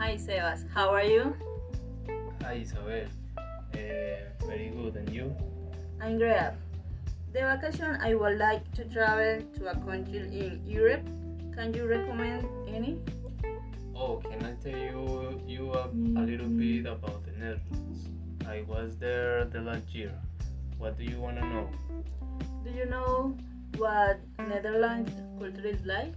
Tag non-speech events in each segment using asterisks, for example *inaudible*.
Hi Sebas, how are you? Hi Isabel, uh, very good, and you? I'm great. The vacation I would like to travel to a country in Europe. Can you recommend any? Oh, can I tell you you a, a little bit about the Netherlands? I was there the last year. What do you want to know? Do you know what Netherlands culture is like?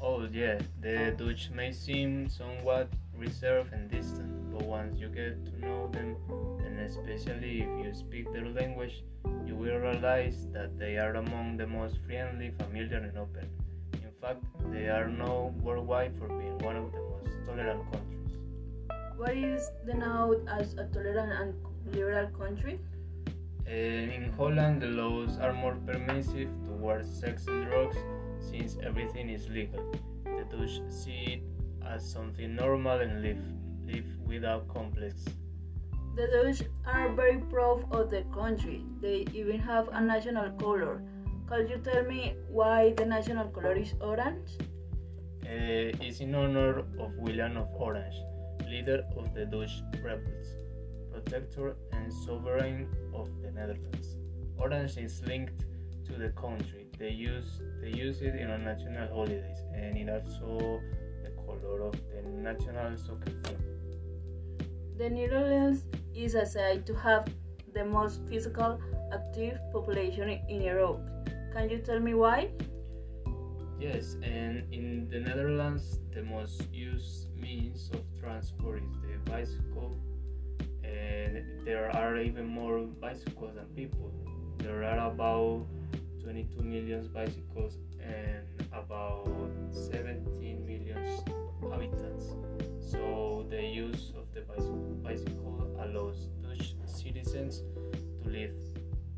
Oh yeah, the Dutch may seem somewhat reserved and distant, but once you get to know them, and especially if you speak their language, you will realize that they are among the most friendly, familiar, and open. In fact, they are known worldwide for being one of the most tolerant countries. What is the known as a tolerant and liberal country? Uh, in Holland, the laws are more permissive towards sex and drugs since everything is legal. The Dutch see it as something normal and live, live without complex. The Dutch are very proud of the country. They even have a national color. Could you tell me why the national color is orange? Uh, it's in honor of William of Orange, leader of the Dutch rebels, protector and sovereign of the Netherlands. Orange is linked to the country. They use they use it in our national holidays, and it also the color of the national soccer team. The Netherlands is said to have the most physical active population in Europe. Can you tell me why? Yes, and in the Netherlands, the most used means of transport is the bicycle, and there are even more bicycles than people. There are about 22 million bicycles and about 17 million inhabitants. So the use of the bicycle allows Dutch citizens to live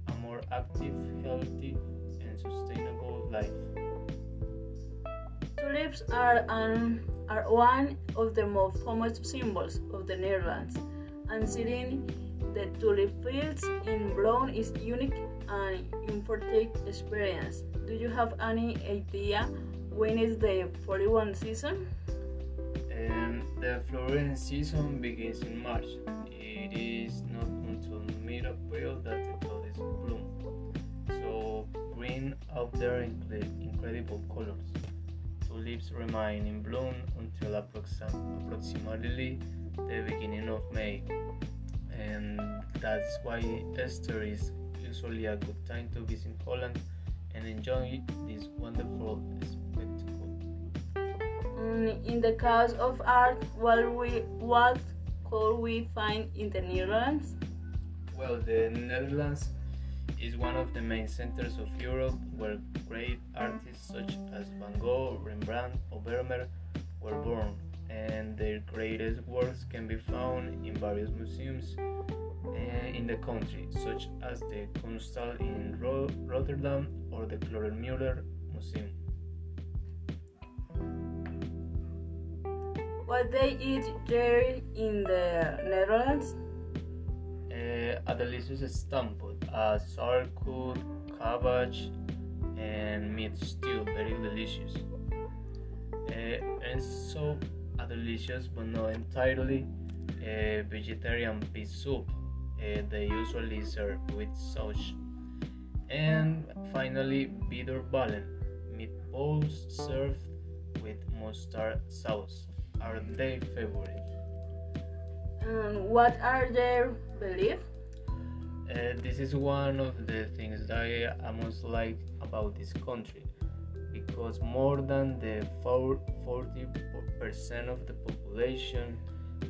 a more active, healthy, and sustainable life. Tulips are, an, are one of the most famous symbols of the Netherlands, and seeing the tulip fields in bloom is unique and important experience. Do you have any idea when is the flowering season? Um, the flowering season begins in March. It is not until mid-April that the tulips bloom. So bring out their incredible colors. Tulips remain in bloom until approximately the beginning of May, and that's why Easter is usually a good time to visit Holland and enjoy this wonderful spectacle. Mm, in the case of art, what, we, what could we find in the Netherlands? Well, the Netherlands is one of the main centers of Europe where great artists such as Van Gogh, Rembrandt, or Vermeer were born, and their greatest works can be found in various museums uh, in the country, such as the Kunsthal in Ro- Rotterdam or the Kröller-Müller Museum. What they eat there in the Netherlands? Uh, a delicious stamppot, a sauerkraut, cabbage, and meat stew, very delicious. Uh, and so a delicious but not entirely uh, vegetarian pea soup. Uh, they usually serve with sauce. And finally, bitterballen, meatballs served with mustard sauce, are their favorite. And what are their beliefs? Uh, this is one of the things that I most like about this country because more than the 40% of the population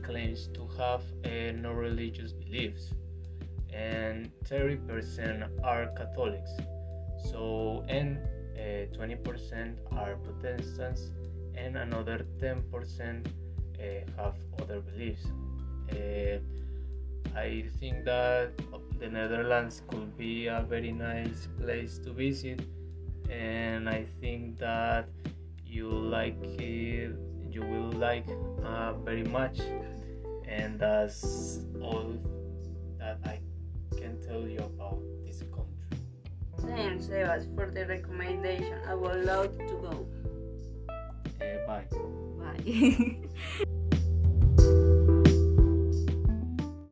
claims to have uh, no religious beliefs and 30% are Catholics. So and uh, 20% are Protestants and another 10% uh, have other beliefs. Uh, I think that the Netherlands could be a very nice place to visit, and I think that you like it, you will like uh, very much, and that's all that I can tell you about this country. Thanks, Sebas, for the recommendation. I would love to go. Uh, bye. Bye. *laughs*